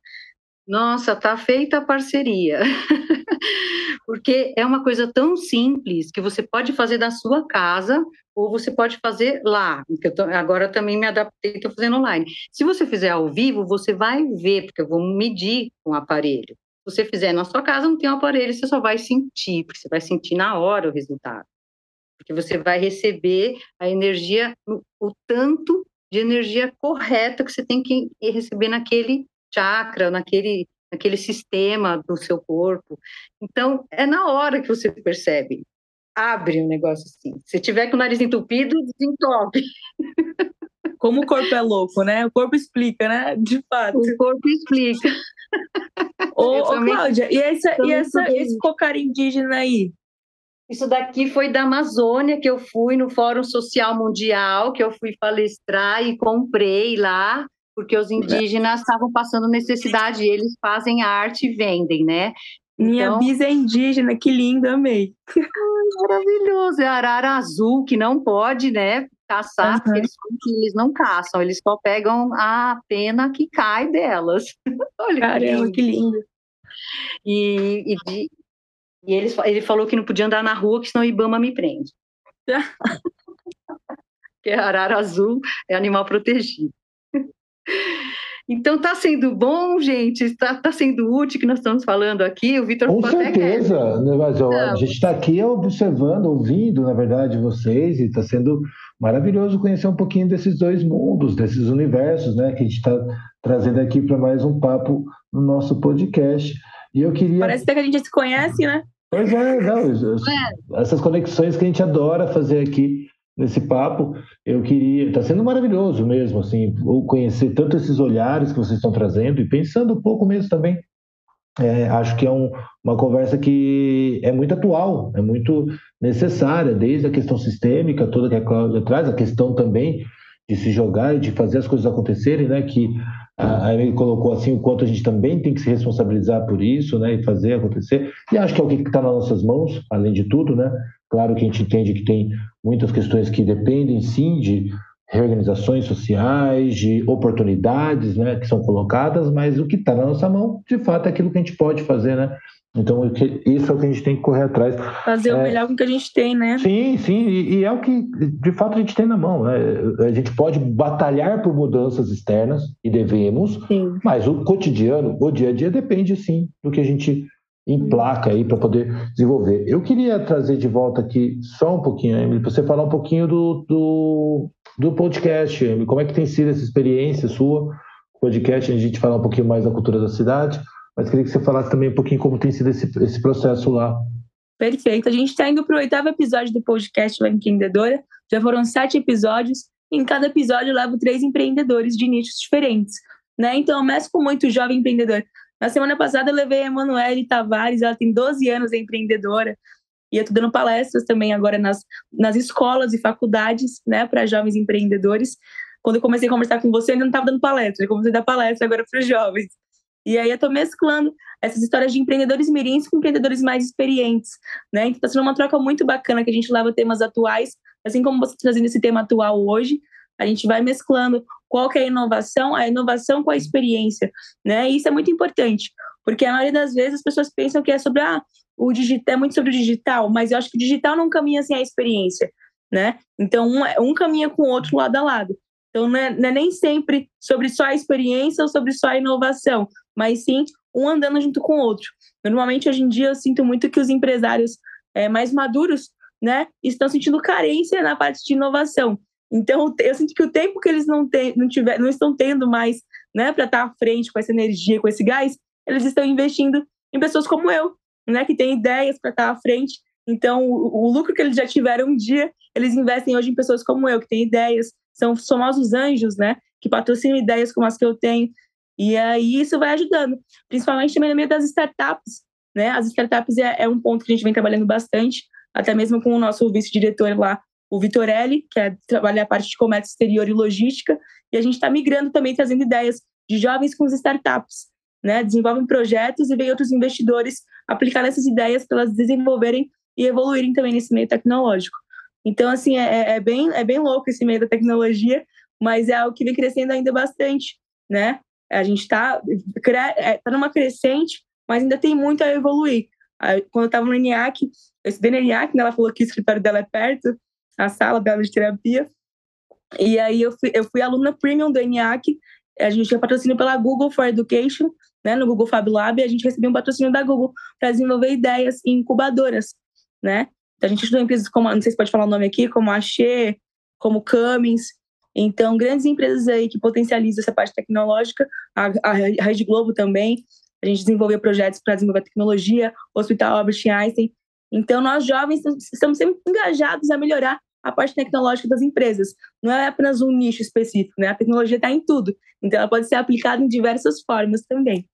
Nossa, tá feita a parceria. [laughs] Porque é uma coisa tão simples que você pode fazer da sua casa ou você pode fazer lá. Tô, agora também me adaptei, estou fazendo online. Se você fizer ao vivo, você vai ver, porque eu vou medir com o aparelho. Se você fizer na sua casa, não tem um aparelho, você só vai sentir, porque você vai sentir na hora o resultado. Porque você vai receber a energia, o tanto de energia correta que você tem que receber naquele chakra, naquele, naquele sistema do seu corpo. Então, é na hora que você percebe. Abre um negócio assim. Se tiver com o nariz entupido, desentope. [laughs] Como o corpo é louco, né? O corpo explica, né? De fato. O corpo explica. Ô, ô Cláudia, e, essa, e essa, esse cocar indígena aí? Isso daqui foi da Amazônia, que eu fui no Fórum Social Mundial, que eu fui palestrar e comprei lá porque os indígenas estavam passando necessidade, eles fazem arte e vendem, né? Minha então, bisa é indígena, que lindo, amei. maravilhoso, é arara azul, que não pode, né, caçar, uhum. porque eles, eles, não caçam, eles só pegam a pena que cai delas. [laughs] Olha Caramba, que lindo. Que lindo. E, e de, E ele, ele falou que não podia andar na rua, que senão o Ibama me prende. [laughs] [laughs] Porque arara azul é animal protegido. Então está sendo bom, gente, está tá sendo útil que nós estamos falando aqui. O Vitor Com certeza, né, mas, ó, a gente está aqui observando, ouvindo, na verdade, vocês, e está sendo maravilhoso conhecer um pouquinho desses dois mundos, desses universos, né, que a gente está trazendo aqui para mais um papo no nosso podcast. E eu queria. Parece até que a gente se conhece, né? Pois é, não, é. [laughs] essas conexões que a gente adora fazer aqui nesse papo. Eu queria, está sendo maravilhoso mesmo, assim, conhecer tanto esses olhares que vocês estão trazendo e pensando um pouco mesmo também. É, acho que é um, uma conversa que é muito atual, é muito necessária, desde a questão sistêmica toda que a Cláudia traz, a questão também de se jogar e de fazer as coisas acontecerem, né? Que a Emily colocou assim o quanto a gente também tem que se responsabilizar por isso, né? E fazer acontecer. E acho que é o que está nas nossas mãos, além de tudo, né? Claro que a gente entende que tem muitas questões que dependem sim de reorganizações sociais, de oportunidades né, que são colocadas, mas o que está na nossa mão, de fato, é aquilo que a gente pode fazer, né? Então, isso é o que a gente tem que correr atrás. Fazer é, o melhor com o que a gente tem, né? Sim, sim, e, e, é o que, de fato, a gente tem na mão. Né? A gente pode batalhar por mudanças externas, e devemos, sim. mas o cotidiano, o dia a dia, depende, sim, do que a gente em placa aí para poder desenvolver. Eu queria trazer de volta aqui só um pouquinho, Emily, para você falar um pouquinho do, do, do podcast, Emily. Como é que tem sido essa experiência sua? Podcast, a gente fala um pouquinho mais da cultura da cidade, mas queria que você falasse também um pouquinho como tem sido esse, esse processo lá. Perfeito. A gente está indo para o oitavo episódio do podcast La Empreendedora. Já foram sete episódios. Em cada episódio eu levo três empreendedores de nichos diferentes. Né? Então, eu mesclo muito jovem empreendedor na semana passada eu levei a Emanuele Tavares, ela tem 12 anos, é empreendedora, e eu estou dando palestras também agora nas, nas escolas e faculdades, né, para jovens empreendedores. Quando eu comecei a conversar com você, eu ainda não estava dando palestra, eu comecei a dar palestra agora para os jovens. E aí eu estou mesclando essas histórias de empreendedores mirins com empreendedores mais experientes, né? Então está sendo uma troca muito bacana que a gente leva temas atuais, assim como você trazendo esse tema atual hoje, a gente vai mesclando qual que é a inovação, a inovação com a experiência, né? E isso é muito importante, porque a maioria das vezes as pessoas pensam que é sobre ah, o digital, é muito sobre o digital, mas eu acho que o digital não caminha sem a experiência, né? Então um, é, um caminha com o outro lado a lado. Então não é, não é nem sempre sobre só a experiência ou sobre só a inovação, mas sim um andando junto com o outro. Normalmente hoje em dia eu sinto muito que os empresários é, mais maduros, né, estão sentindo carência na parte de inovação. Então, eu sinto que o tempo que eles não, tem, não, tiver, não estão tendo mais né, para estar à frente com essa energia, com esse gás, eles estão investindo em pessoas como eu, né, que têm ideias para estar à frente. Então, o, o, lucro que eles já tiveram um dia, eles investem hoje em pessoas como eu, que têm ideias, são famosos anjos, né, que patrocinam ideias como as que eu tenho. E aí isso vai ajudando, principalmente também no meio das startups. Né? As startups é, é um ponto que a gente vem trabalhando bastante, até mesmo com o nosso vice-diretor lá, o Vitorelli, que é, trabalha a parte de comércio exterior e logística, e a gente está migrando também, trazendo ideias de jovens com as startups, né? Desenvolvem projetos e vem outros investidores aplicar essas ideias para elas desenvolverem e evoluírem também nesse meio tecnológico. Então, assim, é, é, é bem, é bem louco esse meio da tecnologia, mas é algo que vem crescendo ainda bastante, né? A gente está é, tá numa crescente, mas ainda tem muito a evoluir. Quando eu estava no ENIAC, eu estudei no ENIAC, né, ela falou que o escritório dela é perto, a sala dela de terapia. E aí eu fui, eu fui aluna premium do ENIAC, a gente tinha patrocínio pela Google for Education, né, no Google Fab Lab, e a gente recebeu um patrocínio da Google para desenvolver ideias incubadoras, né? Então, a gente estudou empresas como, não sei se pode falar o nome aqui, como a Axê, como Cummins, então, grandes empresas aí que potencializam essa parte tecnológica, a, a Rede Globo também, a gente desenvolveu projetos para desenvolver tecnologia, Hospital Albert Einstein, então, nós jovens estamos sempre engajados a melhorar a parte tecnológica das empresas. Não é apenas um nicho específico, né? A tecnologia está em tudo. Então, ela pode ser aplicada em diversas formas também.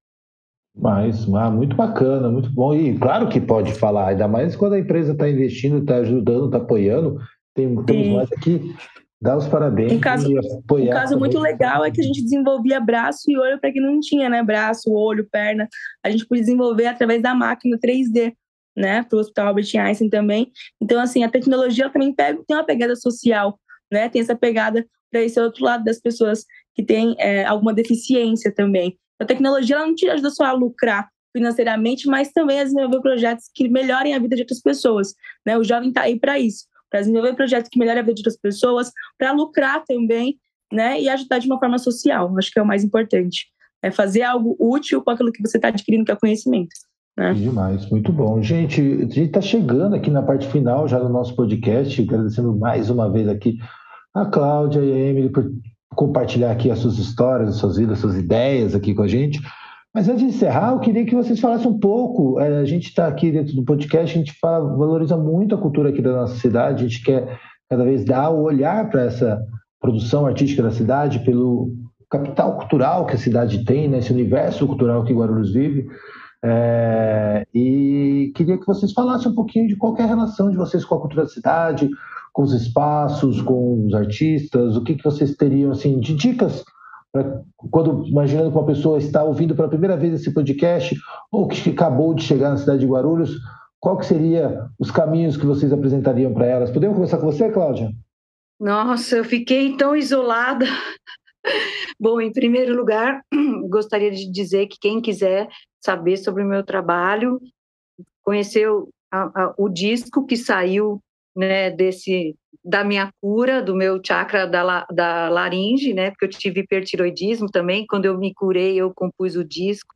Mas, ah, muito bacana, muito bom. E claro que pode falar, ainda mais quando a empresa está investindo, está ajudando, está apoiando. Tem, temos mais aqui dar os parabéns um caso, apoiar. Um caso muito legal é que a gente desenvolvia braço e olho para quem não tinha, né? Braço, olho, perna. A gente podia desenvolver através da máquina 3D né, para o Hospital Albert Einstein também. Então, assim, a tecnologia também pega, tem uma pegada social, né, tem essa pegada para esse outro lado das pessoas que têm é, alguma deficiência também. A tecnologia ela não te ajuda só a lucrar, financeiramente, mas também a desenvolver projetos que melhorem a vida de outras pessoas. Né? O jovem está aí para isso, para desenvolver projetos que melhorem a vida de outras pessoas, para lucrar também, né? E ajudar de uma forma social. Acho que é o mais importante. É fazer algo útil com aquilo que você está adquirindo, que é conhecimento. Né? Demais, muito bom. Gente, a gente está chegando aqui na parte final já do nosso podcast, agradecendo mais uma vez aqui a Cláudia e a Emily por compartilhar aqui as suas histórias, as suas vidas, as suas ideias aqui com a gente. Mas antes de encerrar, eu queria que vocês falassem um pouco. É, a gente está aqui dentro do podcast, a gente fala, valoriza muito a cultura aqui da nossa cidade, a gente quer cada vez dar o olhar para essa produção artística da cidade, pelo capital cultural que a cidade tem, né, esse universo cultural que Guarulhos vive. É, e queria que vocês falassem um pouquinho de qual é relação de vocês com a cultura da cidade, com os espaços, com os artistas, o que, que vocês teriam assim de dicas para quando imaginando que uma pessoa está ouvindo pela primeira vez esse podcast ou que acabou de chegar na cidade de Guarulhos, qual que seria os caminhos que vocês apresentariam para elas? Podemos começar com você, Cláudia? Nossa, eu fiquei tão isolada. Bom, em primeiro lugar, [clears throat] gostaria de dizer que quem quiser saber sobre o meu trabalho, conhecer o, a, o disco que saiu né, desse da minha cura, do meu chakra da, da laringe, né, porque eu tive hipertiroidismo também, quando eu me curei, eu compus o disco,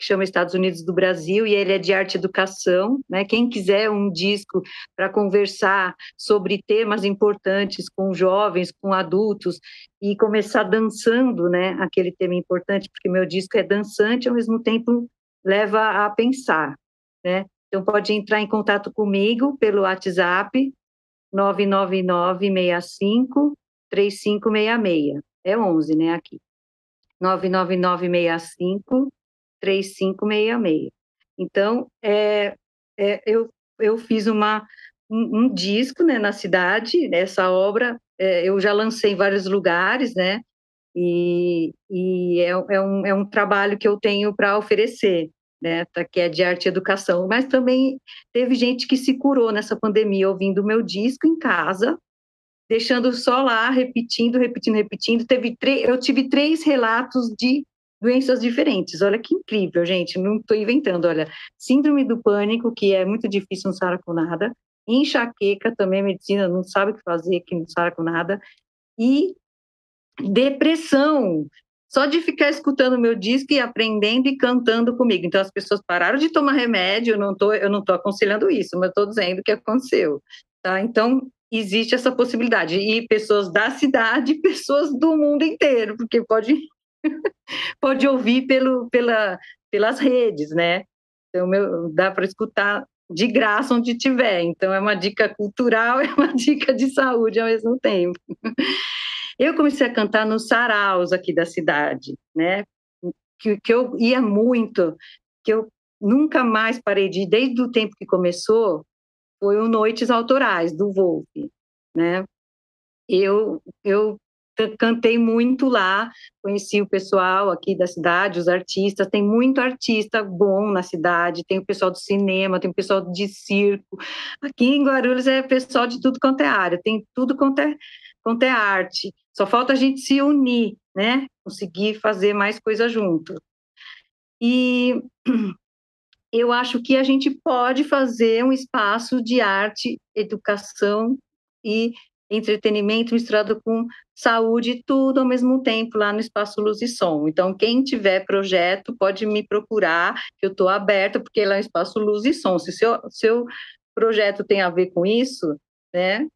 que chama Estados Unidos do Brasil, e ele é de arte e educação, né, quem quiser um disco para conversar sobre temas importantes com jovens, com adultos, e começar dançando, né, aquele tema importante, porque meu disco é dançante, ao mesmo tempo leva a pensar, né, então pode entrar em contato comigo pelo WhatsApp 99965 3566. É 11, né, aqui. 99965 3566. Então, é, é, eu, eu fiz uma, um, um, disco né, na cidade, essa obra é, eu já lancei em vários lugares, né? E, e é, é, um, é um trabalho que eu tenho para oferecer né, tá, que é de arte e educação, mas também teve gente que se curou nessa pandemia ouvindo o meu disco em casa, deixando só lá, repetindo, repetindo, repetindo. Teve eu tive três relatos de doenças diferentes. Olha que incrível, gente. Não estou inventando. Olha, síndrome do pânico, que é muito difícil não sarar com nada. Enxaqueca, também a medicina não sabe o que fazer, que não sara com nada. E depressão, só de ficar escutando meu disco e aprendendo e cantando comigo. Então as pessoas pararam de tomar remédio, eu não tô, eu não tô aconselhando isso, mas estou dizendo o que aconteceu, tá? Então existe essa possibilidade e pessoas da cidade, [laughs] pessoas do mundo inteiro, porque pode pode ouvir pelo pela pelas redes, né? Então meu, dá para escutar de graça onde tiver. Então é uma dica cultural, [laughs] é uma dica de saúde ao mesmo tempo. Eu comecei a cantar nos saraus aqui da cidade, né? Que, que eu ia muito, que eu nunca mais parei de ir, desde o tempo que começou, foi o Noites Autorais, do Wolf, né? Eu, eu cantei muito lá, conheci o pessoal aqui da cidade, os artistas, tem muito artista bom na cidade, tem o pessoal do cinema, tem o pessoal de circo. Aqui em Guarulhos é pessoal de tudo quanto é área, tem tudo quanto é, quanto é arte. Só falta a gente se unir, né? Conseguir fazer mais coisa junto. E [clears throat] eu acho que a gente pode fazer um espaço de arte, educação e entretenimento misturado com saúde, tudo ao mesmo tempo lá no Espaço Luz e Som. Então, quem tiver projeto pode me procurar, que eu estou aberta, porque lá é um Espaço Luz e Som. Se seu, seu projeto tem a ver com isso, né,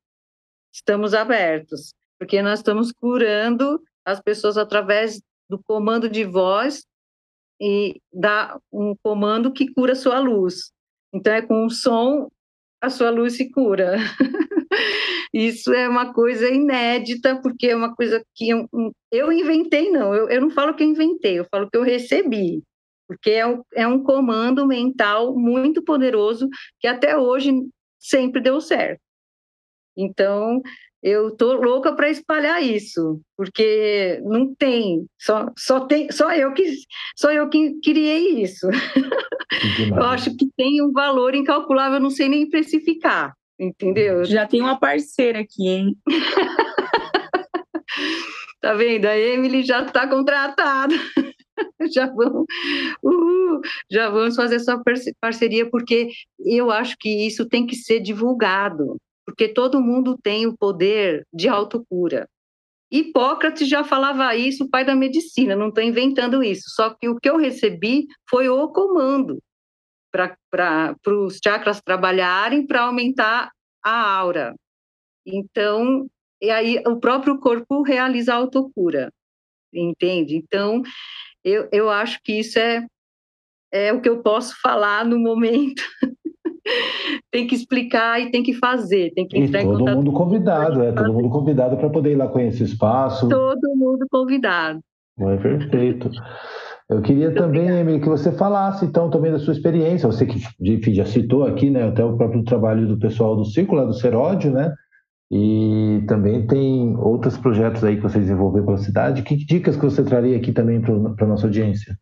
estamos abertos porque nós estamos curando as pessoas através do comando de voz e dá um comando que cura sua luz. Então é com o som a sua luz se cura. [laughs] Isso é uma coisa inédita, porque é uma coisa que eu, eu inventei, não. Eu, eu não falo que eu inventei, eu falo que eu recebi. Porque é um, é um comando mental muito poderoso que até hoje sempre deu certo. Então, eu tô louca para espalhar isso, porque não tem, só, só tem, só eu que só eu que criei isso. eu acho que tem um valor incalculável, eu não sei nem precificar, entendeu? Já tem uma parceira aqui, hein? [laughs] tá vendo? A Emily já está contratada. [laughs] já, vamos, uhul, já vamos fazer essa parceria, porque eu acho que isso tem que ser divulgado, porque todo mundo tem o poder de autocura. Hipócrates já falava isso, o pai da medicina, não estou inventando isso. Só que o que eu recebi foi o comando para os chakras trabalharem para aumentar a aura. Então, e aí o próprio corpo realiza a autocura, entende? Então, eu, eu acho que isso é, é o que eu posso falar no momento. [laughs] [laughs] tem que explicar e tem que fazer, tem que entrar e todo mundo convidado, é todo mundo convidado para poder ir lá conhecer o espaço. Todo mundo convidado. É perfeito. Eu queria Muito também. Emily, que você falasse então também da sua experiência. Você que enfim, já citou aqui, né, até o próprio trabalho do pessoal do Círculo, do Seródio, né? E também tem outros projetos aí que você desenvolveu pela cidade. Que dicas que você traria aqui também para a nossa audiência?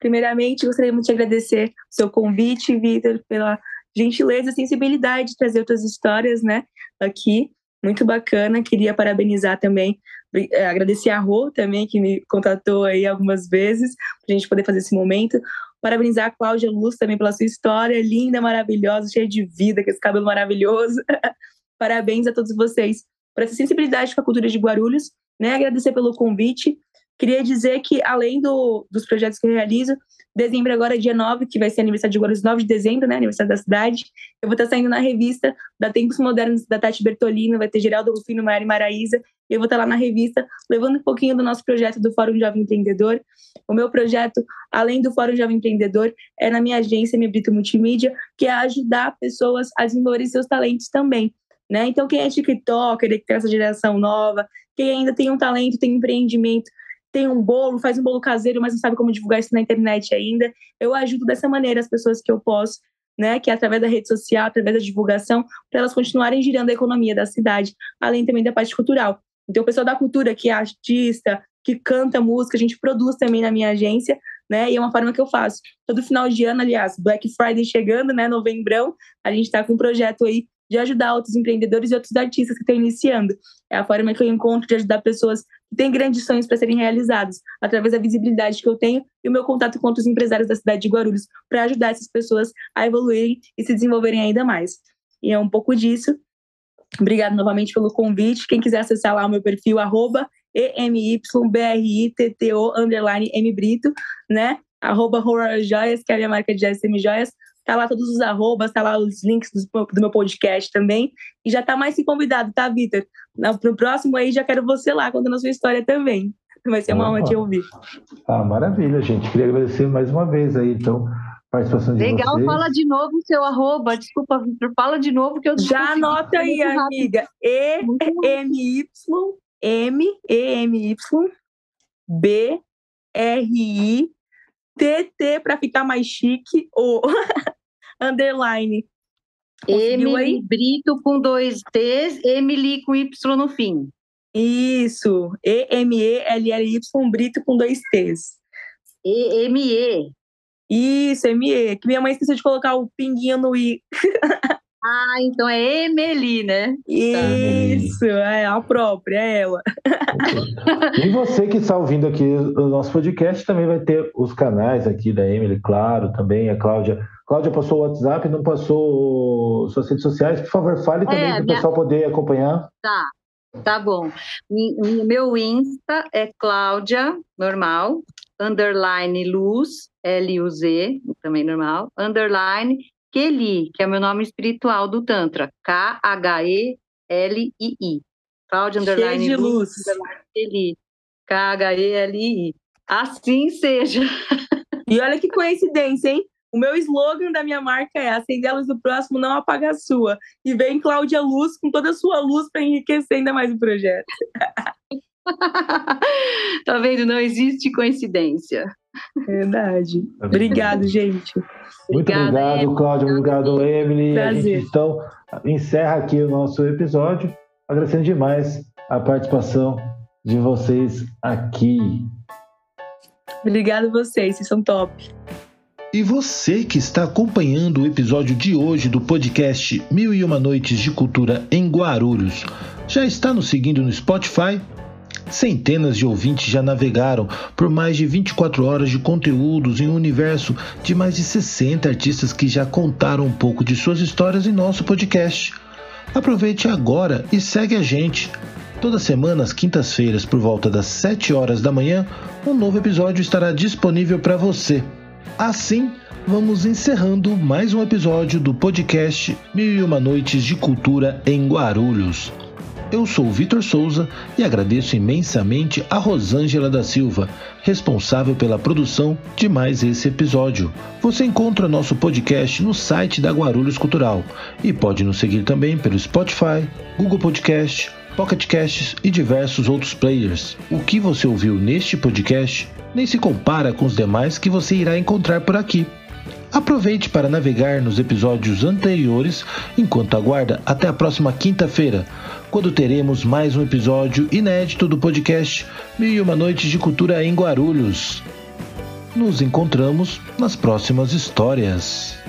Primeiramente, gostaria muito de agradecer o seu convite, Vitor, pela gentileza e sensibilidade de trazer outras histórias, né, aqui. Muito bacana. Queria parabenizar também, eh, agradecer a Rô também, que me contatou aí algumas vezes, para a gente poder fazer esse momento. Parabenizar a Cláudia Luz também pela sua história, linda, maravilhosa, cheia de vida, com esse cabelo maravilhoso. [laughs] Parabéns a todos vocês por essa sensibilidade com a cultura de Guarulhos, né? Agradecer pelo convite Queria dizer que, além do, dos projetos que eu realizo, dezembro agora é dia 9, que vai ser aniversário de Guarulhos, 9 de dezembro, né, aniversário da cidade, eu vou estar saindo na revista da Tempos Modernos da Tati Bertolino, vai ter Geraldo Rufino, Mari Maraíza, eu vou estar lá na revista levando um pouquinho do nosso projeto do Fórum Jovem Empreendedor. O meu projeto, além do Fórum Jovem Empreendedor, é na minha agência, minha Brito Multimídia, que é ajudar pessoas a desenvolverem seus talentos também. Né? Então, quem é TikToker, que tem essa geração nova, quem ainda tem um talento, tem um empreendimento, tem um bolo, faz um bolo caseiro, mas não sabe como divulgar isso na internet ainda. Eu ajudo dessa maneira as pessoas que eu posso, né, que é através da rede social, através da divulgação, para elas continuarem girando a economia da cidade, além também da parte cultural. Então, o pessoal da cultura, que é artista, que canta música, a gente produz também na minha agência, né? E é uma forma que eu faço. Todo final de ano, aliás, Black Friday chegando, né? Novembrão, a gente está com um projeto aí de ajudar outros empreendedores e outros artistas que estão iniciando. É a forma que eu encontro de ajudar pessoas que têm grandes sonhos para serem realizados, através da visibilidade que eu tenho e o meu contato com outros empresários da cidade de Guarulhos, para ajudar essas pessoas a evoluírem e se desenvolverem ainda mais. E é um pouco disso. Obrigado novamente pelo convite. Quem quiser acessar lá o meu perfil, arroba EMYBRITTO underline né? Arroba Horror Joias, que é a minha marca de SM Joias. Tá lá todos os arrobas, tá lá os links do, do meu podcast também. E já tá mais que convidado, tá, Vitor? Pro próximo aí já quero você lá contando a sua história também. Vai ser uma honra te ouvir. Ah, maravilha, gente. Queria agradecer mais uma vez aí, então, participação de Legal, vocês. fala de novo o seu arroba. Desculpa, Vitor, fala de novo que eu Já anota aí, amiga. E-M-Y, M-E-M-Y, B-R-I, TT para ficar mais chique, ou [laughs] underline. Emily Brito com dois T's, Emily com Y no fim. Isso, E-M-E-L-L-Y Brito com dois T's. E-M-E. Isso, M-E. Que minha mãe esqueceu de colocar o pinguinho no I. [laughs] Ah, então é Emily, né? Isso, é a própria, é ela. E você que está ouvindo aqui o nosso podcast também vai ter os canais aqui da Emily, claro, também a Cláudia. Cláudia passou o WhatsApp, não passou suas redes sociais. Por favor, fale também é, para o minha... pessoal poder acompanhar. Tá, tá bom. Meu Insta é Cláudia, normal, underline luz, L-U-Z, também normal, underline Keli, que é o meu nome espiritual do Tantra. K-H-E-L-I-I. Cláudia Underline de luz. Keli. K-H-E-L-I-I. Assim seja. E olha que coincidência, hein? O meu slogan da minha marca é acender a luz do próximo, não apaga a sua. E vem Cláudia Luz com toda a sua luz para enriquecer ainda mais o projeto. [laughs] tá vendo? Não existe coincidência. Verdade. Obrigado, gente. Muito obrigado, Emily. Cláudio. Obrigado, Emily. Prazer. A gente, então, encerra aqui o nosso episódio, agradecendo demais a participação de vocês aqui. Obrigado a vocês, vocês são top. E você que está acompanhando o episódio de hoje do podcast Mil e Uma Noites de Cultura em Guarulhos, já está nos seguindo no Spotify? Centenas de ouvintes já navegaram por mais de 24 horas de conteúdos em um universo de mais de 60 artistas que já contaram um pouco de suas histórias em nosso podcast. Aproveite agora e segue a gente. Toda semana, às quintas-feiras, por volta das 7 horas da manhã, um novo episódio estará disponível para você. Assim, vamos encerrando mais um episódio do podcast Mil e Uma Noites de Cultura em Guarulhos. Eu sou Vitor Souza e agradeço imensamente a Rosângela da Silva, responsável pela produção de mais esse episódio. Você encontra nosso podcast no site da Guarulhos Cultural e pode nos seguir também pelo Spotify, Google Podcast, Pocket Casts e diversos outros players. O que você ouviu neste podcast nem se compara com os demais que você irá encontrar por aqui. Aproveite para navegar nos episódios anteriores enquanto aguarda até a próxima quinta-feira, quando teremos mais um episódio inédito do podcast Mil e Uma Noites de Cultura em Guarulhos. Nos encontramos nas próximas histórias.